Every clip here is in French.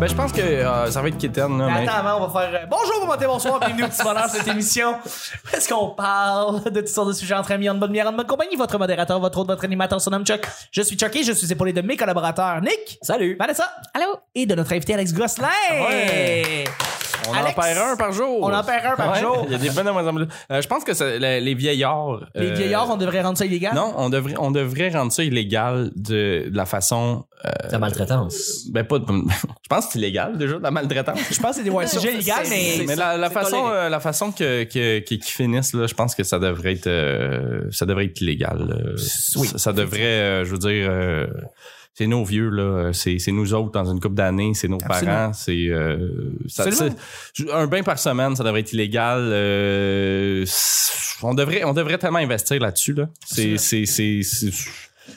ben, je pense que euh, ça va être Kitten, là. Mais mais- attends, avant, on va faire euh, bonjour, bon matin, bonsoir, bienvenue au petit bonheur cette émission. Où Est-ce qu'on parle de toutes sortes de sujets entre amis, en bonne bière, en bonne compagnie? Votre modérateur, votre autre, votre animateur, son nom Chuck. Je suis Chucky, je suis épaulé de mes collaborateurs Nick, Salut. Vanessa Allô? et de notre invité Alex Gosselin. Ouais. On Alex, en perd un par jour. On en perd un par Ouais, jour. Il y a des bonnes demoiselles. Euh, je pense que les, les vieillards. Les euh, vieillards, on devrait rendre ça illégal? Non, on devrait, on devrait rendre ça illégal de, de la façon. euh, La maltraitance. ben pas. de- je pense que c'est illégal déjà la maltraitance. Je pense que c'est des ouais, sujets illégaux, mais. Mais la, façon, euh, la façon que que qu'ils qu'ils finissent là, je pense que ça devrait être, euh, ça devrait être illégal. euh, Oui. ça, ça devrait, euh, je veux dire, euh, c'est nos vieux là, c'est c'est nous autres dans une couple d'années, c'est nos Absolument. parents, c'est euh, un bain par semaine, ça devrait être illégal. euh, on devrait, on devrait tellement investir là-dessus là. C'est c'est c'est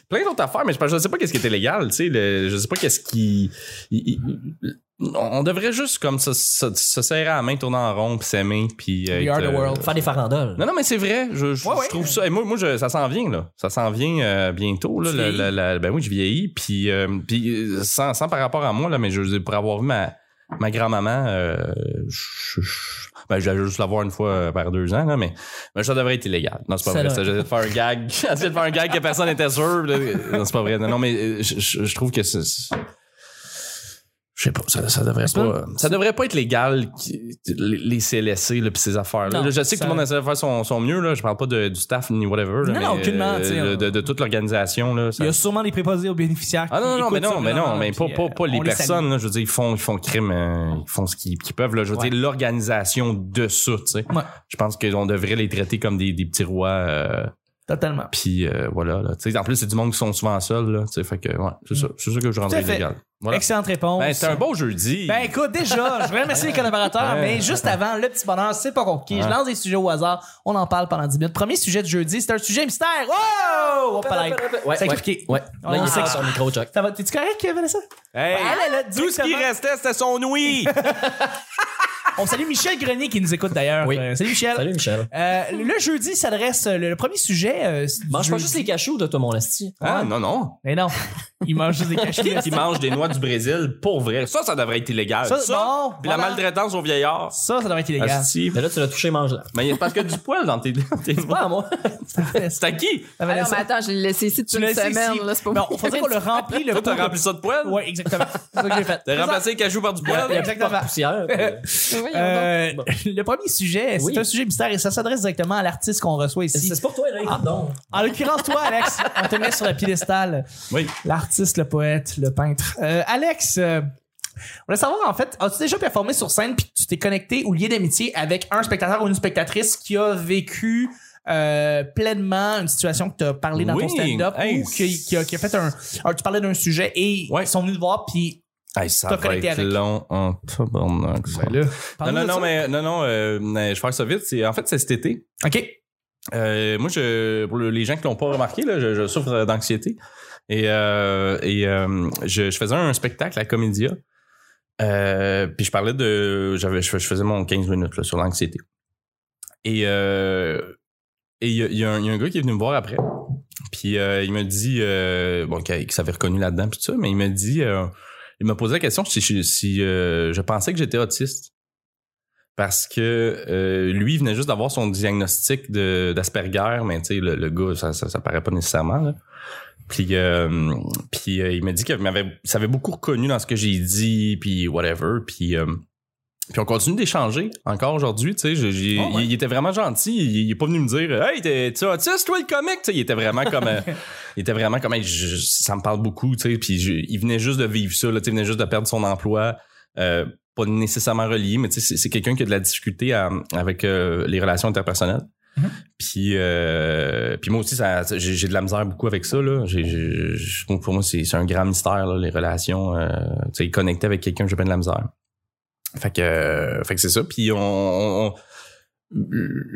plein d'autres affaires, mais je, je sais pas qu'est-ce qui est illégal, tu sais, je sais pas qu'est-ce qui, il- il- on devrait juste comme se, se, se serrer à la main, tourner en rond, puis s'aimer, puis We are the euh, world. Faire des farandoles. Non, non, mais c'est vrai. Je, je, Ouais, je ouais. trouve ça. et moi, moi je- ça s'en vient, là. Ça s'en vient euh, bientôt, là. La- vieillis? la- la- ben oui, je vieillis. Puis, euh, puis euh, sans, sans par rapport à moi, là, mais je veux dire, pour avoir vu ma, ma grand-maman, euh, je, je- ben, je vais juste la voir une fois euh, par deux ans, là, mais, mais ça devrait être illégal. Non, c'est pas vrai. J'essayais de faire un gag. J'essayais de faire un gag que personne n'était sûr. Non, c'est pas vrai. Non, non, mais euh, je, je- je trouve que c'est. Je sais pas, ça, ça devrait pas, pas- ça devrait pas être légal les CLSC là, pis ces affaires là. Non, je sais que ça- tout le monde essaie de faire son, son mieux là, je parle pas de, du staff ni whatever là, Non, mais, non, aucunement, sais, de, de, toute l'organisation là. ça- Il y a sûrement des préposés aux bénéficiaires. ah non, non, mais non, mais non, mais pas, pas, euh, pas les personnes, là, je veux dire, ils font, ils font crime, euh, ils font ce qu'ils peuvent, là, je veux Ouais. dire, l'organisation de ça, tu sais. Ouais. Je pense qu'on devrait les traiter comme des, des petits rois, euh, Totalement. puis euh, voilà, là, tu sais. En plus, c'est du monde qui sont souvent seuls, là, tu sais, fait que, ouais, c'est ça, c'est ça que je rendrais illégal. Voilà. Excellente réponse. Ben, c'était un beau jeudi. Ben écoute, déjà, je voudrais remercier les collaborateurs, Ouais. mais juste avant, le petit bonheur, c'est pas compliqué. Je lance des sujets au hasard, on en parle pendant 10 minutes. Premier sujet de jeudi, c'est un sujet mystère. Wow! Hop là. Ouais, C'est ouais. expliqué. Ouais. On Là, il sur son micro, Chuck. Ça va, t'es-tu correct, Vanessa? Hey, tout ce qui restait, c'était son ouïe. On salue Michel Grenier qui nous écoute d'ailleurs. Oui. Euh, salut Michel. Salut, Michel. Euh, le jeudi s'adresse, le, le premier sujet. Euh, Mange pas juste les cachous de toi, mon esti. ah, non, non. Mais non, il mange juste des cachets. Qui mange des noix du Brésil pour vrai? Ça, ça devrait être illégal. Ça, Ça, bon, puis la maltraitance aux vieillards. Ça, ça devrait être illégal. Asti. Mais là, tu l'as touché, mange-la. Mais il y a parce que du poil dans tes, dans tes. Pas moi. C'est à qui? Ah, Ah non, Vanessa, mais attends, je l'ai laissé ici tu depuis une semaine. ici. Là, c'est pas Non, on faudrait qu'on le remplit le Toi, t'as rempli ça de poil? Ouais, exactement. C'est ça que j'ai fait. T'as remplacé les cachous par du poil? Il Exactement. poussière. Euh, le premier sujet, c'est Oui. un sujet mystère et ça s'adresse directement à l'artiste qu'on reçoit ici. C'est pour toi, écoute donc. En l'occurrence, toi, Alex, on te met sur la piédestal. Oui. L'artiste, le poète, le peintre. Euh, Alex, euh, on voulait savoir, en fait, as-tu déjà performé sur scène puis tu t'es connecté ou lié d'amitié avec un spectateur ou une spectatrice qui a vécu euh, pleinement une situation que tu as parlé dans ton stand-up Hey, ou qui, qui a, qui a fait un, un- Tu parlais d'un sujet et Ouais. ils sont venus te voir puis... Hey, ça va être avec. long en tabarnak, ça. Non, non, non, ça. mais, non, non, euh, mais je vais faire ça vite. C'est, en fait, c'est cet été. OK. Euh, moi, je, pour le- les gens qui l'ont pas remarqué, là, je, je souffre d'anxiété. Et, euh, et euh, je, je faisais un spectacle à Comédia. Euh, puis je parlais de. J'avais, je, je faisais mon 15 minutes là, sur l'anxiété. Et euh, et il y, a- y a un il y a un gars qui est venu me voir après. Puis euh, il m'a dit euh, bon qu'il qu'il s'avait reconnu là-dedans puis tout ça, mais il m'a dit euh, il m'a posé la question si, si, euh, je pensais que j'étais autiste. Parce que euh, lui, il venait juste d'avoir son diagnostic d'Asperger, mais tu sais, le, le gars, ça, ça, ça paraît pas nécessairement. Là. Puis, euh, puis euh, il m'a dit qu'il m'avait, ça avait beaucoup reconnu dans ce que j'ai dit, puis whatever. Puis, euh, puis on continue d'échanger encore aujourd'hui. Tu sais, Oh, ouais. il, était vraiment gentil. Il, il est pas venu me dire, hey, t'es, tu autiste, toi, le comique? Tu sais, il était vraiment comme, euh, il était vraiment comme, hey, je- je- ça me parle beaucoup. Tu sais, puis je- il venait juste de vivre ça. Là, tu sais, il venait juste de perdre son emploi. Euh, pas nécessairement relié, mais tu sais, c'est, quelqu'un qui a de la difficulté à- avec euh, les relations interpersonnelles. Mhm. Puis, euh, puis moi aussi, ça, j'ai, de la misère beaucoup avec ça. Là. J'ai- je trouve que pour moi, c'est, un grand mystère, là, les relations. Euh, tu sais, connecter avec quelqu'un, j'ai bien de la misère. Fait que, euh, fait que c'est ça. Puis on,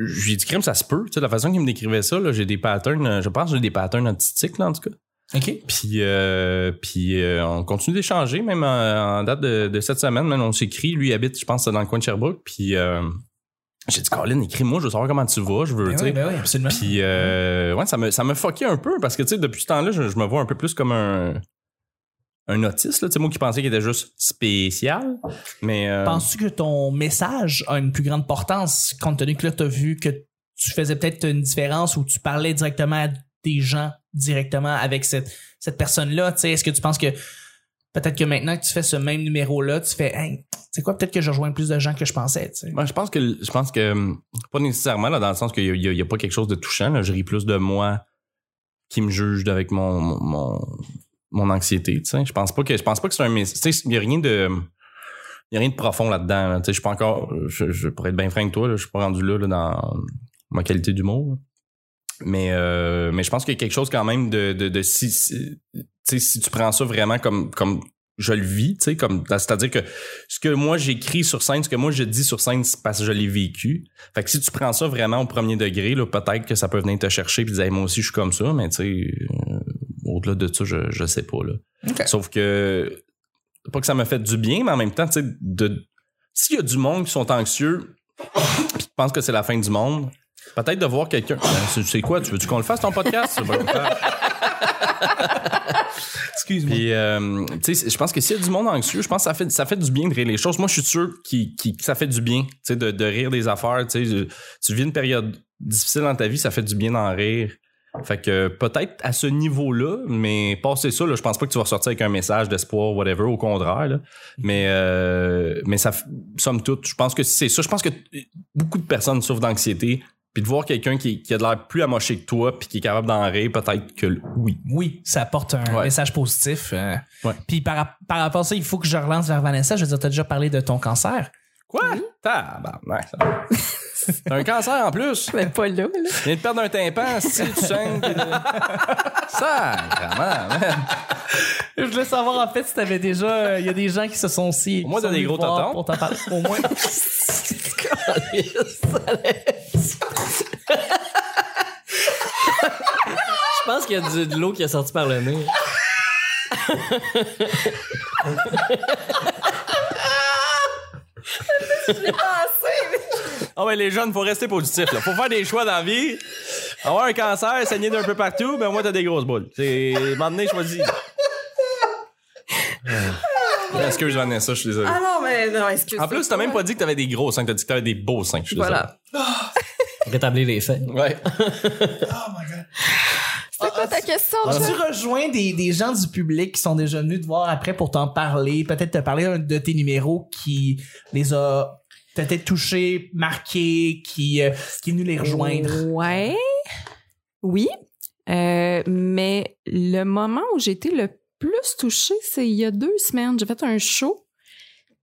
j'ai dit crime, ça se peut. Tu sais, la façon qu'il me décrivait ça, là, j'ai des patterns. euh, Je pense que j'ai des patterns autistiques, là, en tout cas. OK. Puis, euh, puis euh, on continue d'échanger, même en, en date de, de cette semaine. Même on s'écrit. Lui habite, je pense, dans le coin de Sherbrooke. Puis euh, j'ai dit, Colin, écris-moi, je veux savoir comment tu vas. Je veux, Ben tu oui, ben oui, absolument. Puis euh, ouais, ça me ça me fucké un peu parce que tu sais depuis ce temps-là, je, je me vois un peu plus comme un un autiste, là. Tu sais, moi qui pensais qu'il était juste spécial. Mais. euh, Penses-tu que ton message a une plus grande importance compte tenu que là, tu as vu que tu faisais peut-être une différence ou tu parlais directement à des gens directement avec cette, cette personne-là? Tu sais, Est-ce que tu penses que peut-être que maintenant que tu fais ce même numéro-là, tu fais, hey, c'est quoi, peut-être que je rejoins plus de gens que je pensais, tu sais? Moi, je pense que je pense que hum, pas nécessairement là dans le sens qu'il y, a- pas quelque chose de touchant. Là. Je ris plus de moi qui me juge avec mon mon, mon, mon anxiété. Tu sais, je pense pas que je pense pas que c'est un mess- tu sais, il y a rien de y a rien de profond là-dedans. là. Tu sais, je suis pas encore je, pourrais être bien franc avec toi. Là, je suis pas rendu là, là, dans ma qualité d'humour. Mais euh, mais je pense qu'il y a quelque chose quand même de de, de si, si- tu sais si tu prends ça vraiment comme comme je le vis, tu sais, comme c'est-à-dire que ce que moi j'écris sur scène, ce que moi je dis sur scène, c'est parce que je l'ai vécu. Fait que si tu prends ça vraiment au premier degré, là, peut-être que ça peut venir te chercher puis dire Hey, moi aussi je suis comme ça, mais tu sais, au-delà de ça, je, je sais pas là. Sauf que pas que ça m'a fait du bien, mais en même temps, tu sais, de s'il y a du monde qui sont anxieux puis qui pensent que c'est la fin du monde, peut-être de voir quelqu'un. Ben, c'est- c'est quoi, tu veux-tu qu'on le fasse ton podcast? Excuse-moi. Puis, euh, tu sais, je pense que s'il y a du monde anxieux, je pense que ça fait, ça fait du bien de rire les choses. Moi, je suis sûr qui, qui, que ça fait du bien, tu sais, de, de rire des affaires. Tu sais, tu vis une période difficile dans ta vie, ça fait du bien d'en rire. Fait que peut-être à ce niveau-là, mais passer ça, là, je pense pas que tu vas ressortir avec un message d'espoir, whatever, au contraire. là. Mais, euh, mais ça, somme toute, je pense que c'est ça. Je pense que beaucoup de personnes souffrent d'anxiété. Puis de voir quelqu'un qui, qui a de l'air plus amoché que toi, puis qui est capable d'en rire, peut-être que oui. Oui, ça apporte un Ouais. message positif. euh. Ouais. Puis par, par rapport à ça, il faut que je relance vers Vanessa. Je veux dire, t'as déjà parlé de ton cancer. Quoi? Tabarnak, ça. T'as un cancer en plus. Mais pas là, là. Tu viens de perdre un tympan, si tu saignes. pis Ça, vraiment, man. Je voulais savoir en fait si t'avais déjà. euh, Il y a des gens qui se sont aussi. Au moins, t'as des gros tontons. Pour t'en parler. Au moins. Je pense qu'il y a du- de l'eau qui est sortie par le nez. Ah ouais, les jeunes, faut rester positif. Là. Faut faire des choix dans la vie. Avoir un cancer, saigner d'un peu partout, mais au moins t'as des grosses boules. C'est. M'en choisi. Excuse Vanessa, je suis désolé. Ah non, mais non, excuse En plus, t'as même pas dit que t'avais des gros seins, t'as dit que t'avais des beaux seins. Je suis désolé. Voilà. Rétablir les faits. Ouais. C'est quoi ta question? Tu rejoins des, des gens du public qui sont déjà venus te voir après pour t'en parler, peut-être te parler d'un de tes numéros qui les a peut-être touchés, marqués, qui, euh, qui est venu les rejoindre? Ouais. Oui. Euh, mais le moment où j'ai été le plus touchée, c'est il y a deux semaines. J'ai fait un show.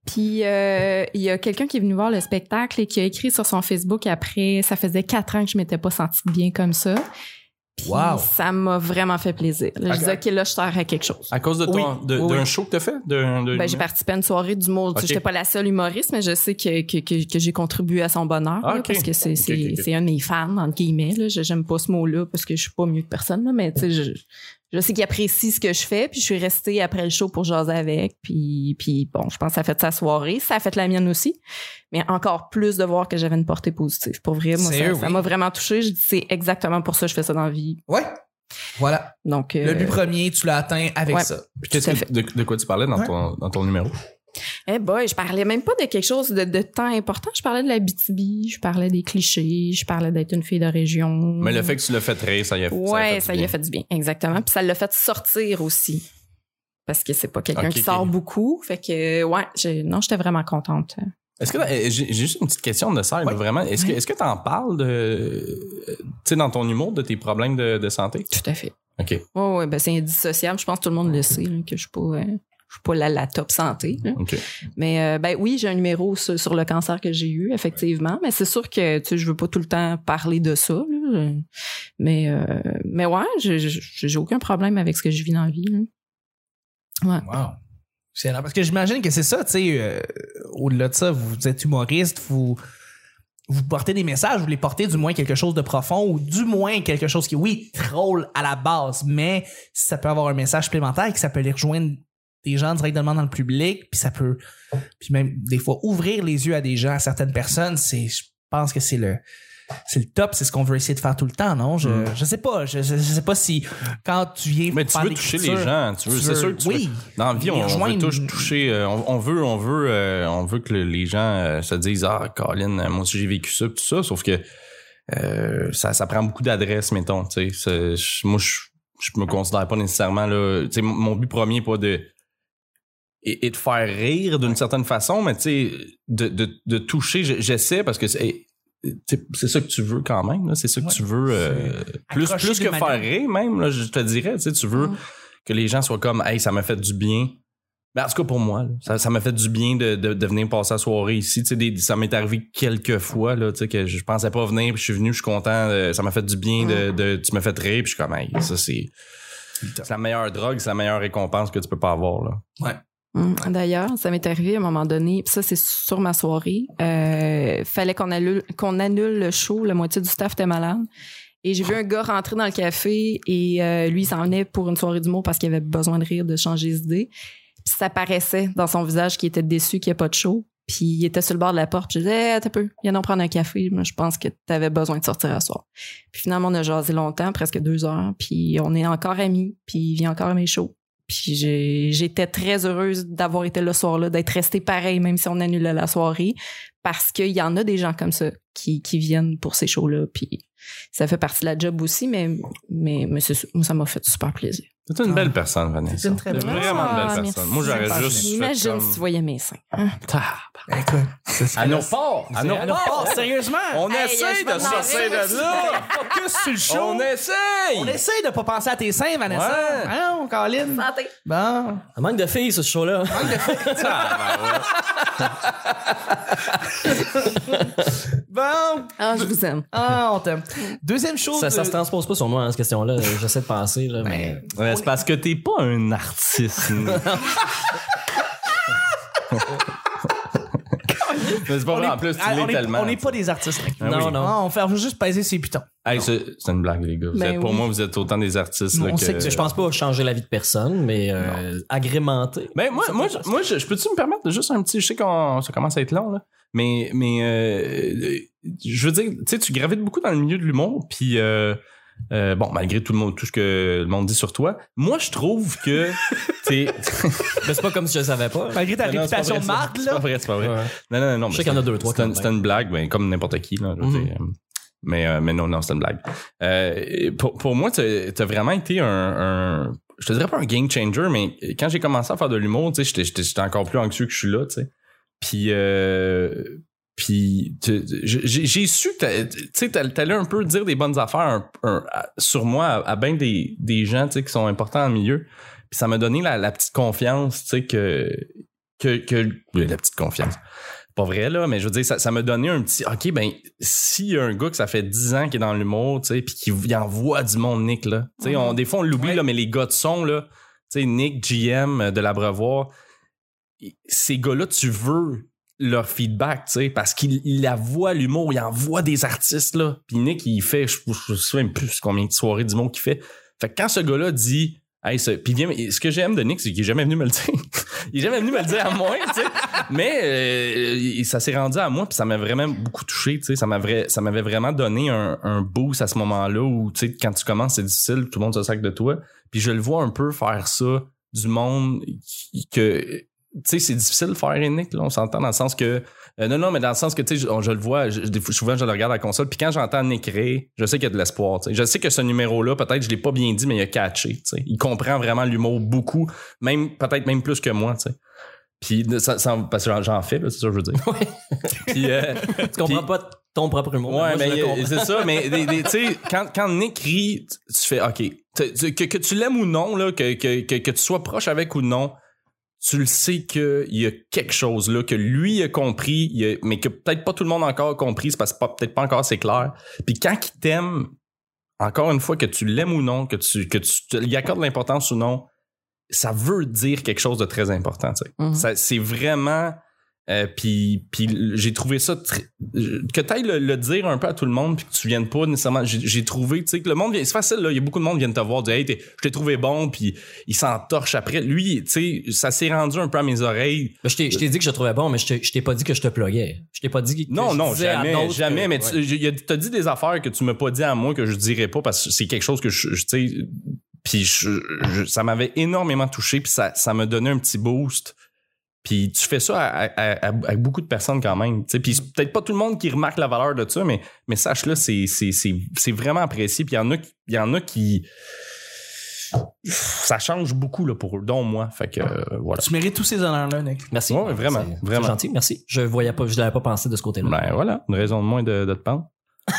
Puis euh, il y a quelqu'un qui est venu voir le spectacle et qui a écrit sur son Facebook après. Ça faisait quatre ans que je m'étais pas sentie bien comme ça. Puis Wow. ça m'a vraiment fait plaisir. Là, Je disais, OK, là, je sers à quelque chose. À cause de ton, Oui. d'un oui. show que t'as fait? De, de- Ben, j'ai participé à une soirée d'humour. Tu sais. J'étais pas la seule humoriste, mais je sais que, que, que, que j'ai contribué à son bonheur. Ah, là. Parce que c'est, c'est, un de mes fans, entre guillemets. Là. Je- J'aime pas ce mot-là parce que je suis pas mieux que personne. Là, mais tu sais, je, je sais qu'il apprécie ce que je fais. Puis je suis restée après le show pour jaser avec. Puis, puis bon, je pense que ça a fait sa soirée. Ça a fait la mienne aussi. Mais encore plus de voir que j'avais une portée positive. Pour vrai, moi, ça, oui. m'a vraiment touché. Je dis, c'est exactement pour ça que je fais ça dans la vie. Ouais. Voilà. Donc, Le euh, but premier, tu l'as atteint avec ouais. ça. Puis qu'est-ce que- de, de quoi tu parlais dans, Ouais. ton, dans ton numéro? Eh boy, je parlais même pas de quelque chose de, de temps important. Je parlais de la BTB, je parlais des clichés, je parlais d'être une fille de région. Mais le fait que tu l'as fait rire, ça y a fait Ouais, du ça y a fait du bien, exactement. Puis ça l'a fait sortir aussi. Parce que c'est pas quelqu'un qui sort beaucoup. Fait que, ouais, non, j'étais vraiment contente. Est-ce que euh, j'ai juste une petite question de ça, Ouais. vraiment. Est-ce que est-ce que t'en parles de tu sais dans ton humour de tes problèmes de, de santé? Tout à fait. Ok. Ouais, ouais, ben c'est indissociable. Je pense que tout le monde le sait, là, que je suis pas, euh, suis pas la, la top santé. Mais euh, ben oui, j'ai un numéro sur, sur le cancer que j'ai eu, effectivement. Mais c'est sûr que tu sais, je veux pas tout le temps parler de ça. là. Mais euh, mais ouais, j'ai- aucun problème avec ce que je vis dans la vie. là. Ouais. Wow. Excellent. Parce que j'imagine que c'est ça, tu sais, euh, au-delà de ça, vous êtes humoriste, vous, vous portez des messages, vous les portez du moins quelque chose de profond ou du moins quelque chose qui, oui, drôle à la base, mais ça peut avoir un message supplémentaire et que ça peut aller rejoindre des gens directement dans le public, puis ça peut, puis même des fois ouvrir les yeux à des gens, à certaines personnes, c'est, je pense que c'est le, c'est le top, c'est ce qu'on veut essayer de faire tout le temps, non? Je, Mm. je sais pas. Je, sais pas si quand tu viens Mais tu veux toucher les gens, tu veux, c'est sûr que tu oui. veux- dans la vie, on, on veut toucher, euh, on, on veut, on veut, euh, on veut que le- les gens euh, se disent ah, Colin, euh, moi aussi j'ai vécu ça, tout ça, sauf que ça, ça prend beaucoup d'adresse, mettons, tu sais. Moi, je, je me considère pas nécessairement là, tu sais, mon- mon but premier pas de et, et de faire rire d'une certaine façon, mais tu sais, de, de, de toucher, je- j'essaie parce que c'est c'est ça que tu veux quand même, c'est ça que Ouais. tu veux. euh, plus plus que faire rire, même, là, je te dirais, tu sais, tu veux Mm. que les gens soient comme, hey, ça m'a fait du bien. Ben, en tout cas, pour moi, là, ça, ça m'a fait du bien de, de, de venir passer la soirée ici. Tu sais, des- ça m'est arrivé quelques fois, là, tu sais, que je pensais pas venir, puis je suis venu, je suis content. euh, ça m'a fait du bien de, de, tu m'as fait rire, puis je suis comme, hey, ça, c'est, c'est la meilleure drogue, c'est la meilleure récompense que tu peux pas avoir, là. Hum, D'ailleurs, ça m'est arrivé à un moment donné, puis ça c'est sur ma soirée. Euh, fallait qu'on annule, annule le show, la moitié du staff était malade. Et j'ai vu un gars rentrer dans le café et euh, lui il s'en venait pour une soirée d'humour parce qu'il avait besoin de rire, de changer d'idée. Puis ça paraissait dans son visage qu'il était déçu qu'il n'y ait pas de show. Puis il était sur le bord de la porte. Je disais, hey, t'as peu, viens en prendre un café. Je pense que t'avais besoin de sortir à soir. Puis finalement, on a jasé longtemps, presque deux heures. Puis on est encore amis. Puis il vient encore à mes shows. Puis j'étais très heureuse d'avoir été le soir-là, d'être restée pareil, même si on annulait la soirée, parce qu'il y en a des gens comme ça qui, qui viennent pour ces shows-là. Puis ça fait partie de la job aussi, mais, mais, mais ça m'a fait super plaisir. C'est une belle personne, Vanessa. C'est une très belle Vraiment une belle Ah, personne. Moi, j'aurais juste. Imagine si tu voyais mes seins. Hein? Écoute, À nos ports! À nos ports! sérieusement! On essaie je de sortir de là! Focus sur le show! On essaye! On essaie de pas penser à tes seins, Vanessa. Ah non, Colin. Santé! Bon. Un manque de filles, ce show-là. Bon. Ah, je vous aime. Ah, on t'aime. Deuxième chose. Ça, ça euh, se transpose pas sur moi, hein, cette question-là. J'essaie de penser, là, mais... Ouais, c'est parce que t'es pas un artiste. Mais c'est pas on vrai, est- en plus, tu l'es tellement. On n'est pas des artistes. Ah non, oui. non. Ah, on fait juste peser ses pitons. Hey, c'est une blague, les gars. Vous Ben êtes- pour oui. moi, vous êtes autant des artistes. On là, sait que Je pense pas changer la vie de personne, mais euh, agrémenter. Ben, moi, moi, je- moi je, je peux-tu me permettre de juste un petit. Je sais qu'on ça commence à être long, là. Mais, mais euh, je veux dire, tu sais, tu gravites beaucoup dans le milieu de l'humour, puis euh, euh, bon, malgré tout le monde, tout ce que le monde dit sur toi, moi, je trouve que t'es. Mais c'est pas comme si je le savais pas. Malgré ta c'est réputation de marque, C'est pas là. vrai, c'est pas vrai. Ouais. Non, non, non. Je sais qu'il y en a c'est- deux, trois, C'était une, blague, ben, comme n'importe qui, là. je veux Mhm. dire. Mais, euh, mais non, non, c'était une blague. Euh, pour, pour moi, t'as vraiment été un, un- Je te dirais pas un game changer, mais quand j'ai commencé à faire de l'humour, tu sais, j'étais encore plus anxieux que je suis là, tu sais. Puis, euh, puis j'ai su tu sais, t'all- t'allais un peu dire des bonnes affaires un- un- à- sur moi à, à bien des, des gens, tu sais, qui sont importants dans le milieu. Puis ça m'a donné la, la petite confiance, tu sais, que, que, la petite confiance. Pas vrai, là, mais je veux dire, ça, ça m'a donné un petit, OK, ben, s'il y a un gars que ça fait 10 ans qui est dans l'humour, tu sais, puis qui envoie du monde, Nick, là. Tu sais, on, des fois, on l'oublie, Ouais. là, mais les gars de son, là, tu sais, Nick, GM euh, de l'Abreuvoir, ces gars-là, tu veux leur feedback, tu sais, parce qu'il voit l'humour, il envoie des artistes, là. Puis Nick, il fait, je, me souviens même plus combien de soirées d'humour qu'il fait. Fait que quand ce gars-là dit, hey, ce, puis ce que j'aime de Nick, c'est qu'il est jamais venu me le dire. il est jamais venu me le dire à moi, tu sais. Mais euh, ça s'est rendu à moi, puis ça m'a vraiment beaucoup touché, tu sais. Ça m'avait, vraiment donné un, boost à ce moment-là où, tu sais, quand tu commences, c'est difficile, tout le monde se sac de toi. Puis je le vois un peu faire ça du monde que sais, c'est difficile de faire Nick, là, on s'entend dans le sens que. euh, non, non, mais dans le sens que, tu sais, je, je le vois, je- souvent, je le regarde à la console, puis quand j'entends Nick Ray, je sais qu'il y a de l'espoir, tu sais. Je sais que ce numéro-là, peut-être, je l'ai pas bien dit, mais il a catché, tu sais. Il comprend vraiment l'humour beaucoup, même, peut-être même plus que moi, tu sais. Puis, ça, ça- parce que j'en- fais, c'est ça que je veux dire. Puis, euh, Tu comprends Puis- pas ton propre humour. Ouais, mais c'est ça, mais tu sais, quand, quand Nick rit, tu tu fais OK. Tu- tu- Que, que tu l'aimes ou non, là, que, que, que, que tu sois proche avec ou non, tu le sais qu'il y a quelque chose là, que lui a compris, il a- mais que peut-être pas tout le monde a encore compris, c'est parce que peut-être pas encore c'est clair. Puis quand il t'aime, encore une fois, que tu l'aimes ou non, que tu, que tu te- lui accordes l'importance ou non, ça veut dire quelque chose de très important. Mhm. Ça- C'est vraiment Euh, puis j'ai trouvé ça très- que t'ailles le, le dire un peu à tout le monde puis que tu viennes pas nécessairement j'ai trouvé tu sais que le monde c'est facile là il y a beaucoup de monde qui viennent te voir dire hey je t'ai trouvé bon puis il s'entorche après lui tu sais ça s'est rendu un peu à mes oreilles Ben, je t'ai je t'ai dit que je te trouvais bon, mais je t'ai je t'ai pas dit que je te pluguais. Je t'ai pas dit que non je non jamais jamais que- mais ouais. tu a- t'as dit des affaires que tu m'as pas dit à moi que je dirais pas parce que c'est quelque chose que je, je- tu sais puis ça m'avait énormément touché puis ça ça me donnait un petit boost puis tu fais ça à, à- à- à beaucoup de personnes quand même. Puis c'est peut-être pas tout le monde qui remarque la valeur de ça, mais, mais sache-le, c'est, c'est, c'est, c'est vraiment apprécié. Puis il y en a, y en a qui. Ça change beaucoup là, pour eux, dont moi. Fait que euh, voilà. Tu mérites tous ces honneurs-là, Nick. Merci. Ouais, vraiment, C'est- c'est vraiment. gentil, merci. Je voyais pas, je l'avais pas pensé de ce côté-là. Ben voilà, une raison de moins de, de te pendre.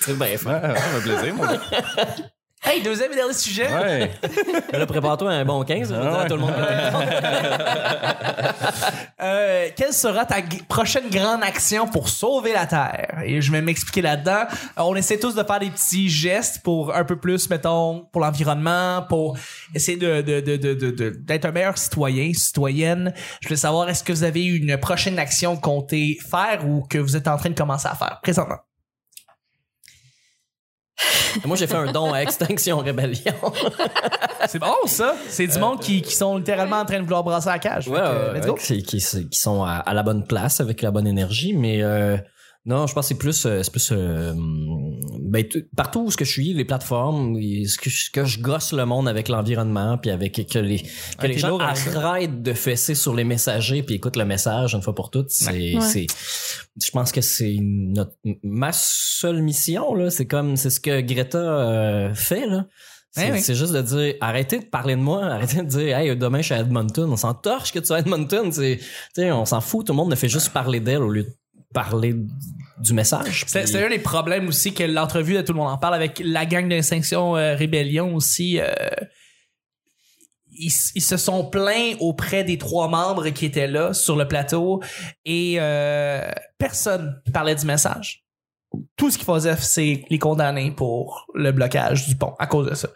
Très bien fait. Ouais, ouais, plaisir, mon gars. Hey, deuxième et dernier sujet. Ouais. Là, prépare-toi un bon 15, je veux Ah ouais. tout le monde. Euh, quelle sera ta g- prochaine grande action pour sauver la Terre? Et je vais m'expliquer là-dedans. Euh, On essaie tous de faire des petits gestes pour un peu plus, mettons, pour l'environnement, pour essayer de, de, de, de, de- de- d'être un meilleur citoyen, citoyenne. Je voulais savoir, est-ce que vous avez une prochaine action que vous comptez faire ou que vous êtes en train de commencer à faire présentement? Moi, j'ai fait un don à Extinction Rébellion. C'est bon, ça? C'est du monde qui, qui sont littéralement en train de vouloir brasser la cage. Ouais, Fait que, let's go. qui, qui, qui sont à, à la bonne place avec la bonne énergie, mais euh, non, je pense que c'est plus, euh, c'est plus euh, ben, partout où ce que je suis, les plateformes, ce que, je- que je gosse le monde avec l'environnement, puis avec que les que Ah, les gens arrêtent de fesser sur les messagers puis écoutent le message une fois pour toutes. C'est, Ouais. c'est, je pense que c'est notre ma seule mission là. C'est comme c'est ce que Greta euh, fait là. C'est ouais. c'est juste de dire arrêtez de parler de moi, arrêtez de dire hey demain je suis à Edmonton, on s'en torche que tu sois à Edmonton, c'est tu sais on s'en fout, tout le monde ne fait juste parler d'elle au lieu de parler du message. C'est Puis- c'est un des problèmes aussi que l'entrevue de tout le monde en parle avec la gang d'Extinction euh, Rébellion aussi. euh, ils, ils se sont plaints auprès des trois membres qui étaient là sur le plateau et euh, personne parlait du message. Tout ce qu'ils faisaient, c'est les condamner pour le blocage du pont à cause de ça.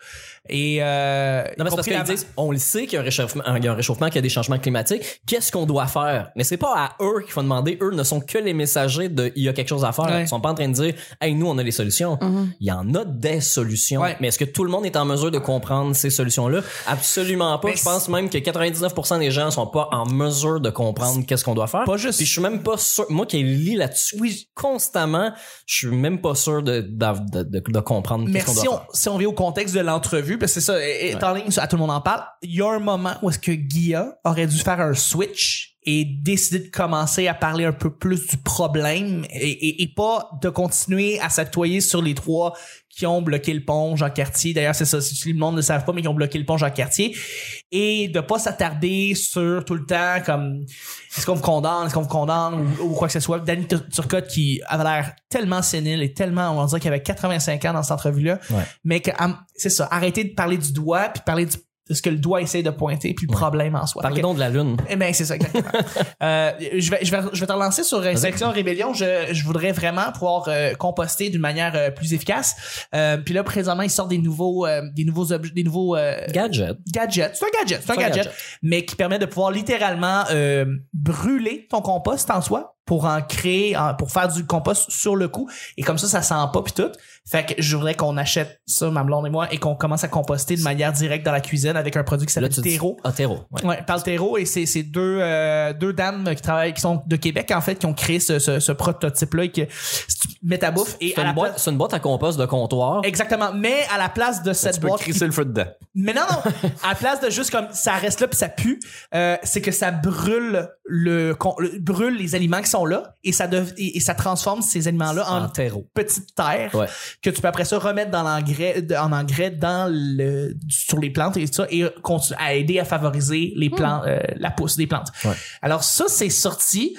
Et euh, Non, mais parce qu'ils disent, on le sait qu'il y a un réchauffement, il y a un réchauffement, qu'il y a des changements climatiques. Qu'est-ce qu'on doit faire? Mais c'est pas à eux qu'il faut demander. Eux ne sont que les messagers de, il y a quelque chose à faire. Ouais. Ils sont pas en train de dire, hey, nous, on a les solutions. Mhm. Il y en a des solutions. Ouais. Mais est-ce que tout le monde est en mesure de comprendre ces solutions-là? Absolument pas. Mais je pense même que 99% des gens sont pas en mesure de comprendre qu'est-ce qu'on doit faire. Pas juste- Puis je suis même pas sûr, moi qui lis là-dessus Oui. constamment, je suis même pas sûr de, de, de, de, de comprendre Mais qu'est-ce qu'on doit si on, faire. si on vient au contexte de l'entrevue, parce que c'est ça, étant donné que à tout le monde en parle, il y a un moment où est-ce que Guilla aurait dû faire un switch et décider de commencer à parler un peu plus du problème et, et, et pas de continuer à s'apitoyer sur les trois qui ont bloqué le pont Jacques Cartier. D'ailleurs, c'est ça, si le monde ne le savent pas, mais qui ont bloqué le pont Jacques Cartier. Et de pas s'attarder sur tout le temps comme est-ce qu'on vous condamne, est-ce qu'on vous condamne ou, ou quoi que ce soit. Danny Tur- Turcotte qui avait l'air tellement sénile et tellement, on va dire qu'il avait 85 ans dans cette entrevue-là. Ouais. Mais que, c'est ça, arrêter de parler du doigt puis de parler du- ce que le doigt essaie de pointer puis le Ouais. problème en soi. Que- donc de la lune. eh ben c'est ça exactement. euh, je vais je vais je vais te relancer sur euh, Section Rébellion. Je, je voudrais vraiment pouvoir euh, composter d'une manière euh, plus efficace. Euh, puis là présentement ils sortent des nouveaux euh, des nouveaux objets des nouveaux euh, Gadget. gadgets. C'est un gadget, c'est un gadget, gadget. mais qui permet de pouvoir littéralement euh, brûler ton compost en soi pour en créer, pour faire du compost sur le coup. Et comme ça, ça sent pas puis tout. Fait que je voudrais qu'on achète ça, ma blonde et moi, et qu'on commence à composter de manière directe dans la cuisine avec un produit qui s'appelle Terreau. Ah, terreau. ouais. Ouais, par le terreau et c'est c'est deux euh, deux dames qui travaillent qui sont de Québec en fait qui ont créé ce, ce, ce prototype là et que si tu mets ta bouffe et C'est une, boîte, place c'est une boîte à compost de comptoir. exactement mais à la place de cette Tu peux boîte crisser le feu dedans. mais non non à la place de juste comme ça reste là puis ça pue euh, c'est que ça brûle le, con- le- brûle les aliments qui sont là et ça dev- et, et ça transforme ces aliments là en en terreau. petite terre Ouais. que tu peux après ça remettre dans l'engrais en engrais dans le sur les plantes et tout ça et à aider à favoriser les plantes euh, la pousse des plantes. Ouais. Alors ça c'est sorti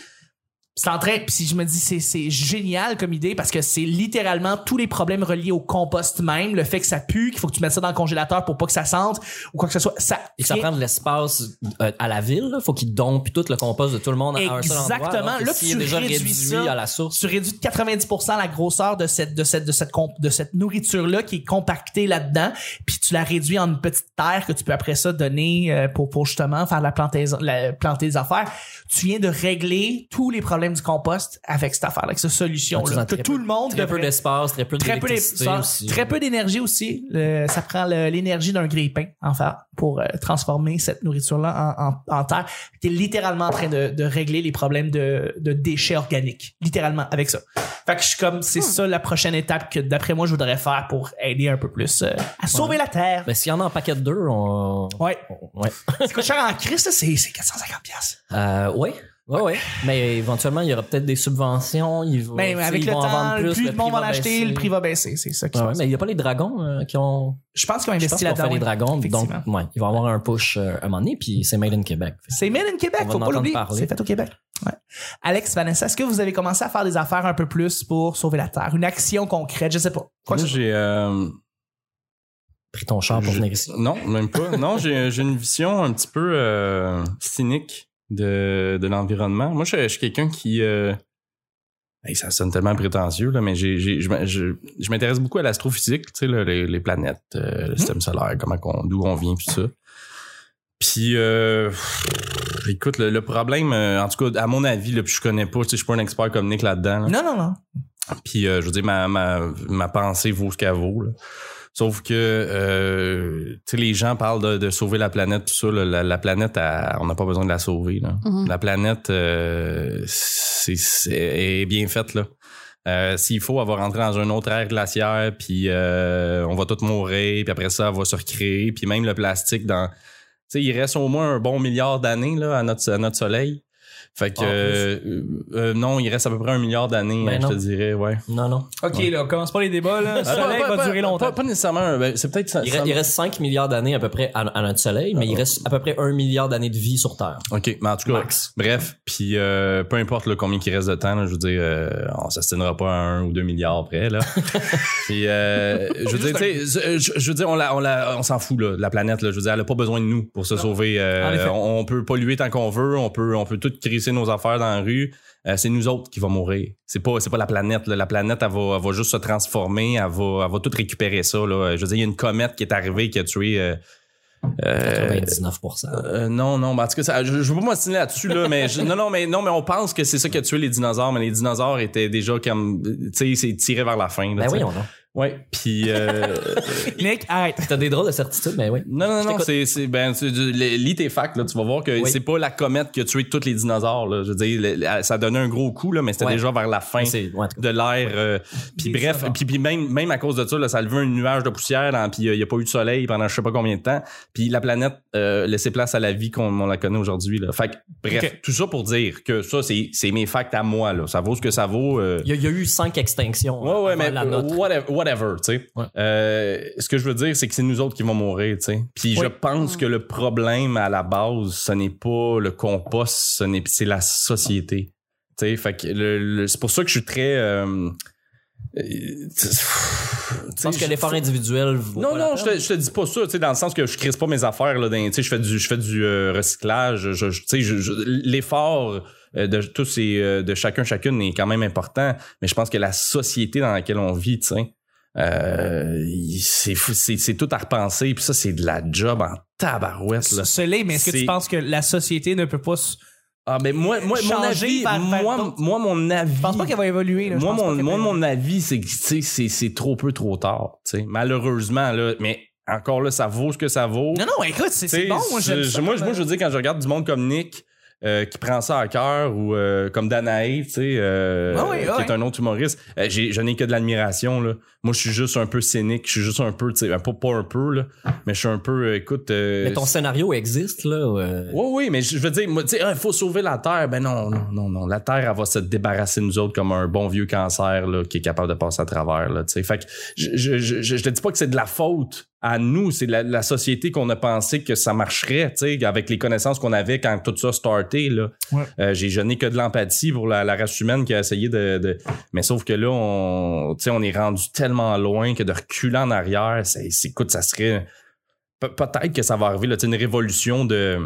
c'est en train, puis si je me dis c'est c'est génial comme idée parce que c'est littéralement tous les problèmes reliés au compost même, le fait que ça pue, qu'il faut que tu mettes ça dans le congélateur pour pas que ça sente ou quoi que ce soit, ça Et ça prend de l'espace euh, à la ville, là. faut qu'ils dompent tout le compost de tout le monde à un seul endroit. Exactement. Là, tu déjà réduis réduit ça. à la source. tu réduis de 90% la grosseur de cette de cette de cette de cette nourriture là qui est compactée là-dedans, puis tu la réduis en une petite terre que tu peux après ça donner euh, pour pour justement faire la plantaison la planter des affaires. Tu viens de régler tous les problèmes du compost avec cette affaire avec cette solution là Utilisant que très tout peu- le monde Très peu d'espace, très peu très peu d'électricité d'é- aussi. très peu d'énergie aussi. Le- ça prend le- l'énergie d'un grille-pain en fait pour euh, transformer cette nourriture-là en, en, en terre. T'es littéralement en train de, de régler les problèmes de, de déchets organiques, littéralement avec ça. Fait que je suis comme c'est ça la prochaine étape que d'après moi je voudrais faire pour aider un peu plus euh, à sauver la terre. Ben, s'il y en a en paquet de deux, on... Ouais, Ouais. c'est coûte cher en Christ, ça, c'est c'est 450 pièces. Euh, ouais. Ouais, ouais. Mais éventuellement, il y aura peut-être des subventions. Ils vont, Mais sais, avec ils le vont en temps, vendre plus, plus de le monde prix va en acheter, baisser. le prix va baisser, c'est ça qui Ouais, ouais, mais il n'y a pas les dragons euh, qui ont. Je pense qu'ils ont investi qu'ils ont fait là-dedans. les dragons, donc ouais, ils vont avoir un push euh, un moment donné, puis c'est made in Québec. C'est made in Québec, va faut pas l'oublier. parler. C'est fait au Québec. Ouais. Alex, Vanessa, est-ce que vous avez commencé à faire des affaires un peu plus pour sauver la Terre? Une action concrète, je sais pas. Quoi Moi, j'ai. euh, Pris ton char pour venir ici. Non, même pas. Non, j'ai une vision un petit peu euh, cynique de, de l'environnement. Moi, je, je suis quelqu'un qui. euh, hey, ça sonne tellement prétentieux, là, mais j'ai, j'ai- je, je- je m'intéresse beaucoup à l'astrophysique, tu sais, là, les, les planètes, euh, le système solaire, comment qu'on, d'où on vient, tout ça. Puis, euh, écoute, le, le problème, euh, en tout cas, à mon avis, là, puis je connais pas, tu sais, je suis pas un expert comme Nick là-dedans. là. Non, non, non. Puis euh, je veux dire, ma, ma, ma pensée vaut ce qu'elle vaut. là. Sauf que euh, les gens parlent de, de sauver la planète, tout ça. là. La, la planète, elle- on n'a pas besoin de la sauver. Là. Mhm. La planète, euh, est bien faite. là. Euh, S'il faut, elle va rentrer dans un autre ère glaciaire, puis euh, on va tous mourir, puis après ça, elle va se recréer. Puis même le plastique, dans, tu sais, il reste au moins un bon milliard d'années à, notre, à notre Soleil. Fait que Ah, euh, euh, non, il reste à peu près un milliard d'années, Ben hein, je non. te dirais, ouais. Non, non. OK, là, commence pas les débats, là. Le Ah, soleil pas- va pas- durer pas- longtemps. Pas, pas nécessairement. ben, c'est peut-être ça. Il, ça- re- il reste 5 milliards d'années à peu près à, à notre soleil, mais il reste à peu près 1 milliard d'années de vie sur Terre. OK, mais en tout cas, Max. bref, puis euh, peu importe là, combien il reste de temps, là, je veux dire, euh, on s'astinera pas à un ou deux milliards près, là. puis, euh, je veux dire, tu sais, je, je veux dire, on, la, on, la, on s'en fout, là, de la planète, là. Je veux dire, elle a pas besoin de nous pour se sauver. euh, En effet. on, on peut polluer tant qu'on veut, on peut, on peut tout crisser nos affaires dans la rue. Euh, c'est nous autres qui va mourir. C'est pas, c'est pas la planète. là. La planète, elle va, elle va juste se transformer. Elle va, elle va tout récupérer ça. Là. Je veux dire, il y a une comète qui est arrivée qui a tué. euh, euh, 99%. euh, non, non, ben, en tout cas, ça- je, je veux pas m'ostiner là-dessus, là, mais je- non, non, mais non, mais on pense que c'est ça qui a tué les dinosaures, mais les dinosaures étaient déjà comme, tu sais, c'est tiré vers la fin. Là, Ben oui, on a. Ouais, puis euh, Nick, arrête. T'as des drôles de certitude, mais oui. non, non, non, c'est, c'est, ben, tu- lis tes facts, là, tu vas voir que Oui. c'est pas la comète qui a tué tous les dinosaures, là. Je veux dire, le- le- ça donnait un gros coup, là, mais c'était Ouais. déjà vers la fin C'est, ouais, en tout cas. de l'air. euh, puis Des bref, puis, puis même, même à cause de ça, là, ça a levé un nuage de poussière, dans- puis il n'y a pas eu de soleil pendant je sais pas combien de temps. Puis la planète euh, laissait place à la vie qu'on on la connaît aujourd'hui. Là. Fait que, bref, Ok. tout ça pour dire que ça, c'est, c'est mes facts à moi. Là. Ça vaut ce que ça vaut. euh. Il y, a, il y a eu 5 extinctions. Ouais, ouais, avant mais la nôtre. whatever, whatever, tu sais. Ouais. Euh, ce que je veux dire, c'est que c'est nous autres qui vont mourir, tu sais. Puis Oui. je pense que le problème à la base, ce n'est pas le compost, ce n'est, c'est la société. Tu sais, fait que le- le- c'est pour ça que je suis très. euh, euh, Je pense que l'effort individuel vaut non, pas non, je te, je te dis pas ça, tu sais, dans le sens que je crisse pas mes affaires, là, dans- tu sais, je fais du, je fais du euh, recyclage, je, je- l'effort de tous euh, de chacun, chacune est quand même important, mais je pense que la société dans laquelle on vit, tu sais, euh, c'est, tout à repenser, puis ça, c'est de la job en tabarouette, là. Soleil, mais est-ce que tu penses que la société ne peut pas. Ah, mais moi, moi, mon avis, moi, moi, mon avis. Je pense pas qu'elle va évoluer. Là. Moi, mon, moi, mon avis, c'est que c'est, trop peu, trop tard. tu sais. Malheureusement, là, mais encore là, ça vaut ce que ça vaut. Non, non, écoute, c'est bon. Moi, je- moi, moi, je veux dire, quand je regarde du monde comme Nick, euh, qui prend ça à cœur, ou euh, comme Danae, tu sais, euh, Ah oui, ah qui oui. est un autre humoriste, euh, je n'ai que de l'admiration. Là. Moi, je suis juste un peu cynique, je suis juste un peu, tu sais, pas, pas un peu, là, mais je suis un peu, euh, écoute... Mais ton scénario existe, là. oui, oui, mais je veux dire, tu sais, il faut sauver la Terre. Ben non, non, non, non. La Terre, elle va se débarrasser de nous autres comme un bon vieux cancer là, qui est capable de passer à travers. Là, tu sais. fait que je, je, je, je te dis pas que c'est de la faute à nous, c'est la, la société qu'on a pensé que ça marcherait, tu sais, avec les connaissances qu'on avait quand tout ça starté. Là. Ouais. Euh, j'ai jeûné que de l'empathie pour la, la race humaine qui a essayé de, de- Mais sauf que là, on, tu sais, on est rendu tellement loin que de reculer en arrière, c'est, écoute, ça serait... Pe- peut-être que ça va arriver, là, tu sais, une révolution de...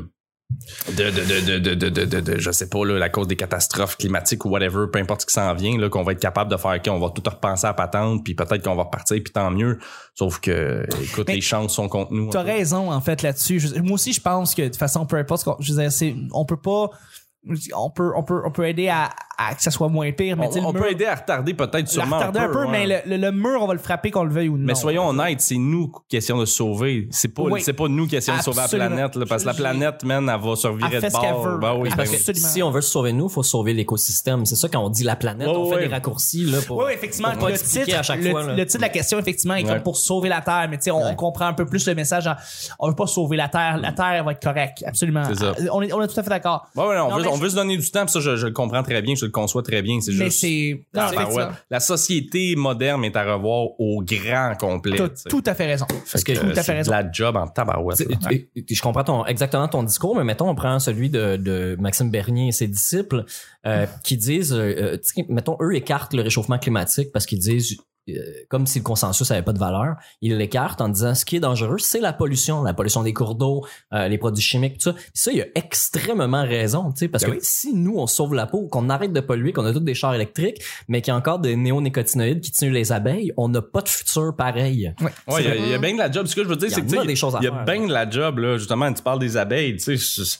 De, de, de, de, de, de, de, je sais pas, là, la cause des catastrophes climatiques ou whatever, peu importe ce qui s'en vient, là, qu'on va être capable de faire, qu'on va tout repenser à patente, puis peut-être qu'on va repartir, puis tant mieux. Sauf que, écoute, Mais les chances sont contre nous. T'as raison, en fait, là-dessus. Moi aussi, je pense que, de toute façon, peu importe, ce qu'on- je veux dire, c'est, on peut pas, on peut, on peut, on peut aider à, à que ça soit moins pire, mais tu sais, On, le on mur- peut aider à retarder peut-être sûrement retarder un peu, ouais. mais le, le, le mur, on va le frapper qu'on le veuille ou non. Mais soyons honnêtes, c'est nous qui essayons de sauver. C'est pas, Oui. c'est pas nous qui essayons de sauver la Absolument. planète, là, parce que la planète, man, elle va fait de bord. veut. Ben oui, ben oui. Absolument. Si on veut se sauver nous, faut sauver l'écosystème. C'est ça quand on dit la planète, Ouais, on fait des raccourcis là pour. Oui, effectivement. pour le, titre, à chaque le, fois, là. le titre de la question, effectivement, est Ouais. comme pour sauver la Terre. Mais tu sais, on, comprend un peu plus le message. on veut pas sauver la Terre. La Terre va être correcte. Absolument. C'est ça. On est, on est tout à fait d'accord. On, veut, mais se donner du temps, puis ça, je, je le comprends très bien, je le conçois très bien. C'est Mais juste. c'est. Non, Tabarouette. effectivement. La société moderne est à revoir au grand complet. T'as tu sais. tout à fait raison. Fait que- que, tout à fait c'est raison. de la job en tabarouette. Je comprends ton, exactement ton discours, mais mettons, on prend celui de, de Maxime Bernier et ses disciples euh, qui disent, euh, euh, mettons, eux écartent le réchauffement climatique parce qu'ils disent, euh, comme si le consensus avait pas de valeur, ils l'écartent en disant ce qui est dangereux, c'est la pollution, la pollution des cours d'eau, euh, les produits chimiques, tout ça. Puis ça, il a extrêmement raison, tu sais, parce Ben que oui. si nous, on sauve la peau, qu'on arrête de polluer, qu'on a tous des chars électriques, mais qu'il y a encore des néonicotinoïdes qui tuent les abeilles, on n'a pas de futur pareil. Ouais. Ouais, il y a- il y, a bien de la job. Ce que je veux dire, Il y c'est que en a tu sais, des choses à il y a faire, bien de la job là. Justement, tu parles des abeilles, tu sais.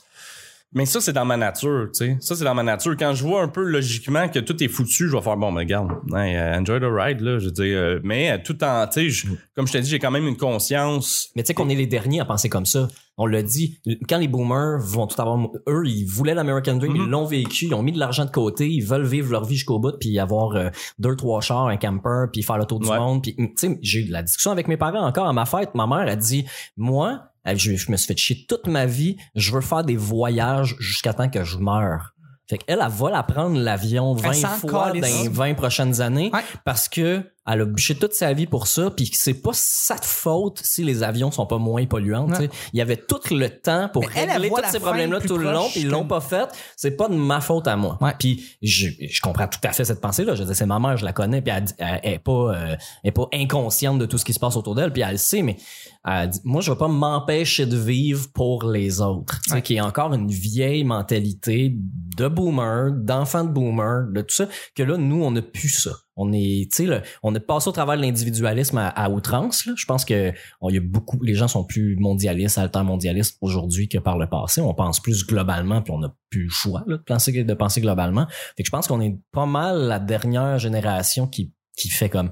Mais ça, c'est dans ma nature, tu sais. Ça, c'est dans ma nature. Quand je vois un peu logiquement que tout est foutu, je vais faire bon, mais regarde, hey, euh, enjoy the ride là. Je veux dire, euh, mais euh, tout en, tu sais, comme je t'ai dit, j'ai quand même une conscience. Mais tu sais qu'on est les derniers à penser comme ça. On l'a dit, quand les boomers vont tout avoir, eux, ils voulaient l'American Dream, Mhm. ils l'ont vécu, ils ont mis de l'argent de côté, ils veulent vivre leur vie jusqu'au bout, puis avoir euh, deux, trois chars, un camper, puis faire le tour du Ouais. monde. Puis, tu sais, j'ai eu de la discussion avec mes parents encore à ma fête. Ma mère a dit, moi, je, je me suis fait chier toute ma vie, je veux faire des voyages jusqu'à temps que je meure. Fait qu'elle, elle va la prendre l'avion 20 s'en fois dans les 20 prochaines années Ouais. parce que elle a bûché toute sa vie pour ça puis c'est pas sa faute si les avions sont pas moins polluants tu sais. il y avait tout le temps pour elle, régler tous ces fin problèmes là plus tout le long puis ils l'ont pas fait c'est pas de ma faute à moi Ouais. puis je, je comprends tout à fait cette pensée là je veux dire c'est ma mère je la connais puis elle, elle, elle est pas euh, elle est pas inconsciente de tout ce qui se passe autour d'elle puis elle le sait mais elle dit, moi je vais pas m'empêcher de vivre pour les autres tu sais Ouais. qui est encore une vieille mentalité de boomer d'enfants de boomer de tout ça que là nous on a plus ça. On est tu sais on est passé au travers de l'individualisme à, outrance là. je pense que on, y a beaucoup les gens sont plus mondialistes altermondialistes aujourd'hui que par le passé. On pense plus globalement puis on n'a plus le choix là, de penser de penser globalement. Fait que je pense qu'on est pas mal la dernière génération qui qui fait comme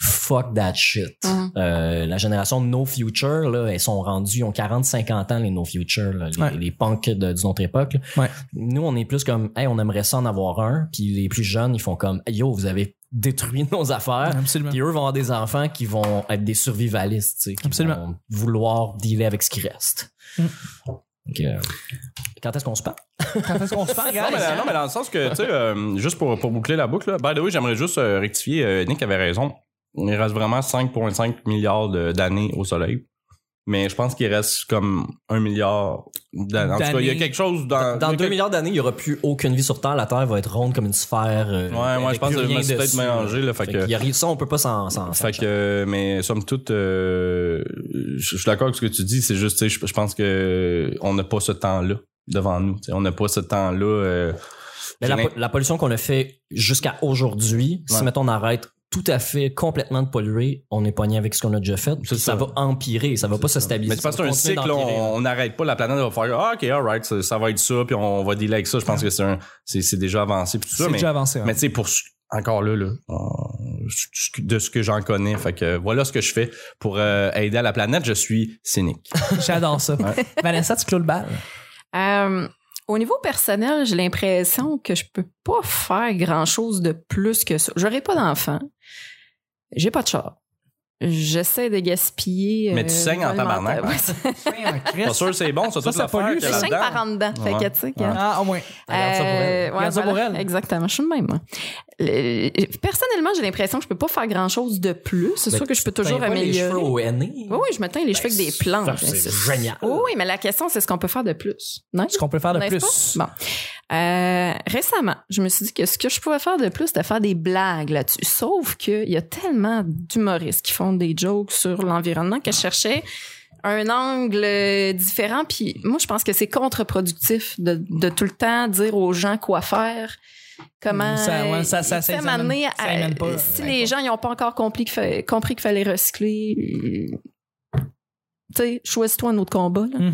fuck that shit. Mhm. Euh, la génération de No Future, là, elles sont rendues, ils ont 40-50 ans, les No Future, là, les, Ouais. les punks de- d'une autre époque. Ouais. Nous, on est plus comme, hey, on aimerait ça en avoir un, puis les plus jeunes, ils font comme, yo, vous avez détruit nos affaires. Absolument. Puis eux vont avoir des enfants qui vont être des survivalistes, tu sais, qui Absolument. vont vouloir dealer avec ce qui reste. Mm. Donc, euh, quand est-ce qu'on se parle? Quand est-ce qu'on se parle, Non mais, non, mais dans le sens que, tu sais, euh, juste pour, pour boucler la boucle, là, by the way, j'aimerais juste euh, rectifier, euh, Nick avait raison. Il reste vraiment 5,5 milliards de- d'années au Soleil. Mais je pense qu'il reste comme un milliard d'années. En tout cas, il y a quelque chose dans... Dans il y a 2 quelque- milliards d'années, il y aura plus aucune vie sur Terre. La Terre va être ronde comme une sphère. euh, Ouais, ouais, je pense que je me suis peut-être mélangé, là, fait Fait que- rien- ça, on peut pas s'en, Fait que, mais somme toute, euh, je suis d'accord avec ce que tu dis. C'est juste, tu sais, je pense que on n'a pas ce temps-là devant nous. On n'a pas ce temps-là. euh, la, la pollution qu'on a fait jusqu'à aujourd'hui, Ouais. si mettons on arrête tout à fait complètement de polluer, on est poigné avec ce qu'on a déjà fait. Ça. ça. va empirer, ça va pas se stabiliser. Mais c'est parce un cycle, on n'arrête pas, la planète va faire Ah, ok, alright, ça, ça va être ça, puis on va dealer avec ça. Je pense que c'est un, c'est, c'est déjà avancé, puis tout ça. C'est Mais, déjà avancé. ouais. mais tu sais, pour encore là, là, de ce que j'en connais, fait que voilà ce que je fais pour euh, aider à la planète. Je suis cynique. J'adore ça. Vanessa, tu clôt le bal? Euh, au niveau personnel, j'ai l'impression que je peux pas faire grand chose de plus que ça. J'aurais pas d'enfant. J'ai pas de chat. J'essaie de gaspiller. Mais tu saignes en tabarnak, Ouais, c'est- Pas sûr, c'est bon, ça, Ça, ça pollue, Je saigne par en dedans. Fait que, Ouais. tu sais, que- Ouais. Ah, au moins. Regarde ça pour elle. Euh, ouais, Regarde ça pour voilà. elle. Exactement. Je suis de même, moi. le- personnellement, j'ai l'impression que je peux pas faire grand chose de plus. C'est Ben, sûr que je peux toujours pas les cheveux améliorer. au henné? Oui, oui, je me teins les cheveux avec des. Ben, mais C'est génial. Oui, oui, mais la question, c'est ce qu'on peut faire de plus. Non? Ce qu'on peut faire de plus. Bon. Euh, récemment, je me suis dit que ce que je pouvais faire de plus, c'était faire des blagues là-dessus. Sauf qu'il y a tellement d'humoristes qui font des jokes sur l'environnement que je cherchais un angle euh, différent. Puis moi, je pense que c'est contre-productif de, de tout le temps dire aux gens quoi faire. Comment Ça- ouais, ça- ça- ça m'amener à- pas, si les gens n'ont pas encore compris qu'il compris fallait recycler, tu sais, choisis-toi un autre combat. là. Mhm.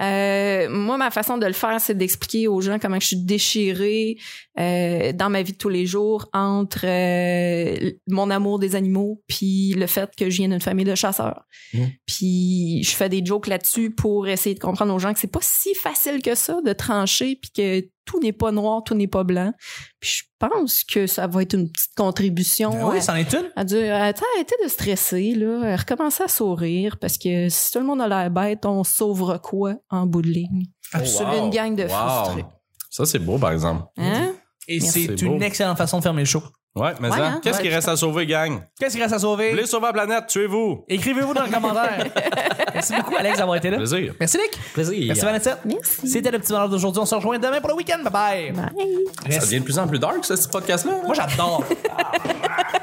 Euh, moi, ma façon de le faire, c'est d'expliquer aux gens comment je suis déchirée euh, dans ma vie de tous les jours entre euh, mon amour des animaux puis le fait que je viens d'une famille de chasseurs. Mhm. Puis je fais des jokes là-dessus pour essayer de comprendre aux gens que c'est pas si facile que ça de trancher puis que tout n'est pas noir, tout n'est pas blanc. Puis je pense que ça va être une petite contribution Ben oui, c'en est une. à dire Attends, arrêtez de stresser, là. Recommencez à sourire parce que si tout le monde a l'air bête, on sauvera quoi en bout de ligne? Absolument. Une gang de Wow. frustrés. Ça, c'est beau, par exemple. Hein? Et c'est une beau. excellente façon de fermer le show. Ouais, mais Ouais, ça, hein? qu'est-ce Ouais, qui reste à sauver, gang? Qu'est-ce qu'il reste à Vous sauver? voulez sauver la planète, tuez-vous! Écrivez-vous dans les commentaires. Merci beaucoup, Alex, d'avoir été là. Plaisir. Merci, Nick. Plaisir. Merci, Vanessa. Merci. C'était le petit bonheur d'aujourd'hui. On se rejoint demain pour le week-end. Bye bye. Bye. Ça devient de plus en plus dark, ce, ce podcast-là. là. Moi, j'adore.